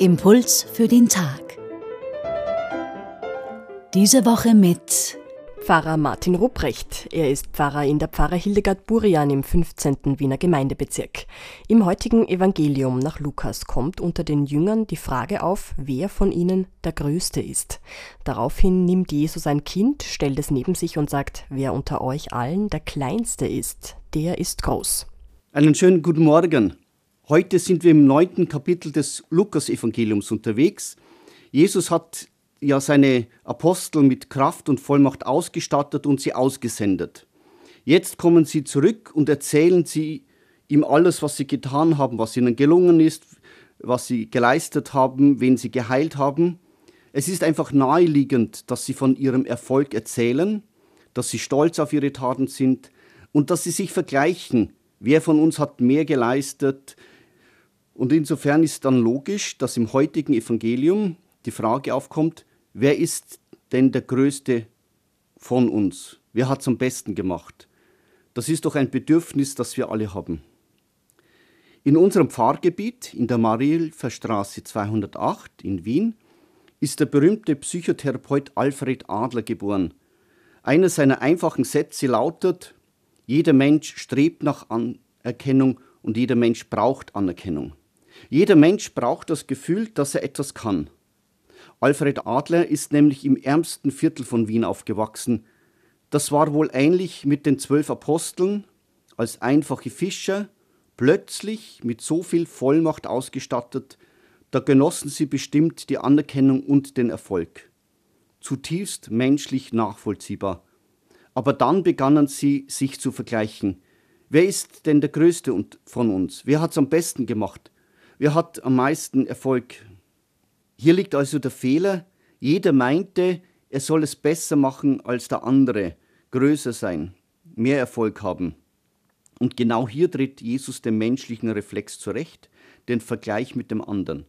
Impuls für den Tag. Diese Woche mit Pfarrer Martin Rupprecht. Er ist Pfarrer in der Pfarre Hildegard Burian im 15. Wiener Gemeindebezirk. Im heutigen Evangelium nach Lukas kommt unter den Jüngern die Frage auf, wer von ihnen der Größte ist. Daraufhin nimmt Jesus ein Kind, stellt es neben sich und sagt, wer unter euch allen der Kleinste ist, der ist groß. Einen schönen guten Morgen. Heute sind wir im neunten Kapitel des Lukas-Evangeliums unterwegs. Jesus hat ja seine Apostel mit Kraft und Vollmacht ausgestattet und sie ausgesendet. Jetzt kommen sie zurück und erzählen sie ihm alles, was sie getan haben, was ihnen gelungen ist, was sie geleistet haben, wen sie geheilt haben. Es ist einfach naheliegend, dass sie von ihrem Erfolg erzählen, dass sie stolz auf ihre Taten sind und dass sie sich vergleichen. Wer von uns hat mehr geleistet? Und insofern ist dann logisch, dass im heutigen Evangelium die Frage aufkommt, wer ist denn der Größte von uns? Wer hat es am besten gemacht? Das ist doch ein Bedürfnis, das wir alle haben. In unserem Pfarrgebiet, in der Marilferstraße 208 in Wien, ist der berühmte Psychotherapeut Alfred Adler geboren. Einer seiner einfachen Sätze lautet, jeder Mensch strebt nach Anerkennung und jeder Mensch braucht Anerkennung. Jeder Mensch braucht das Gefühl, dass er etwas kann. Alfred Adler ist nämlich im ärmsten Viertel von Wien aufgewachsen. Das war wohl ähnlich mit den zwölf Aposteln, als einfache Fischer, plötzlich mit so viel Vollmacht ausgestattet, da genossen sie bestimmt die Anerkennung und den Erfolg. Zutiefst menschlich nachvollziehbar. Aber dann begannen sie, sich zu vergleichen. Wer ist denn der Größte von uns? Wer hat's am besten gemacht? Wer hat am meisten Erfolg? Hier liegt also der Fehler. Jeder meinte, er soll es besser machen als der andere, größer sein, mehr Erfolg haben. Und genau hier tritt Jesus den menschlichen Reflex zurecht, den Vergleich mit dem anderen.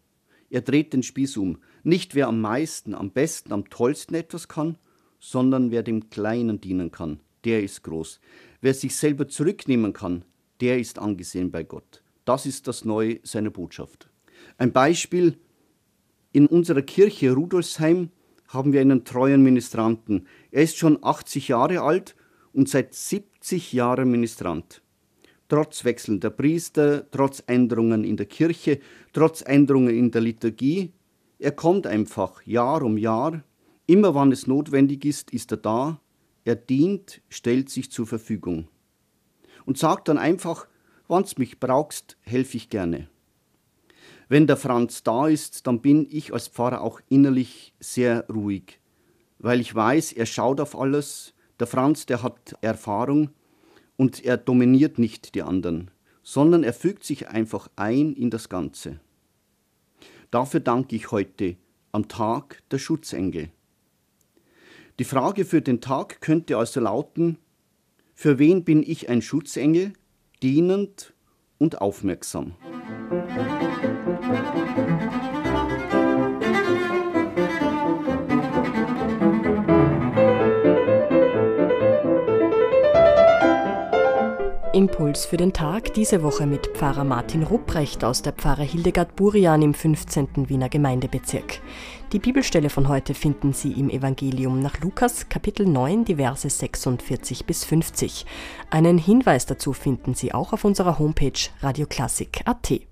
Er dreht den Spieß um. Nicht wer am meisten, am besten, am tollsten etwas kann, sondern wer dem Kleinen dienen kann, der ist groß. Wer sich selber zurücknehmen kann, der ist angesehen bei Gott. Das ist das Neue seiner Botschaft. Ein Beispiel. In unserer Kirche Rudolfsheim haben wir einen treuen Ministranten. Er ist schon 80 Jahre alt und seit 70 Jahren Ministrant. Trotz wechselnder Priester, trotz Änderungen in der Kirche, trotz Änderungen in der Liturgie, er kommt einfach Jahr um Jahr. Immer wann es notwendig ist, ist er da. Er dient, stellt sich zur Verfügung. Und sagt dann einfach, Wenn's mich brauchst, helfe ich gerne. Wenn der Franz da ist, dann bin ich als Pfarrer auch innerlich sehr ruhig, weil ich weiß, er schaut auf alles. Der Franz, der hat Erfahrung und er dominiert nicht die anderen, sondern er fügt sich einfach ein in das Ganze. Dafür danke ich heute am Tag der Schutzengel. Die Frage für den Tag könnte also lauten, für wen bin ich ein Schutzengel? Dienend und aufmerksam. Impuls für den Tag diese Woche mit Pfarrer Martin Rupprecht aus der Pfarre Hildegard Burian im 15. Wiener Gemeindebezirk. Die Bibelstelle von heute finden Sie im Evangelium nach Lukas Kapitel 9, die Verse 46 bis 50. Einen Hinweis dazu finden Sie auch auf unserer Homepage radioklassik.at.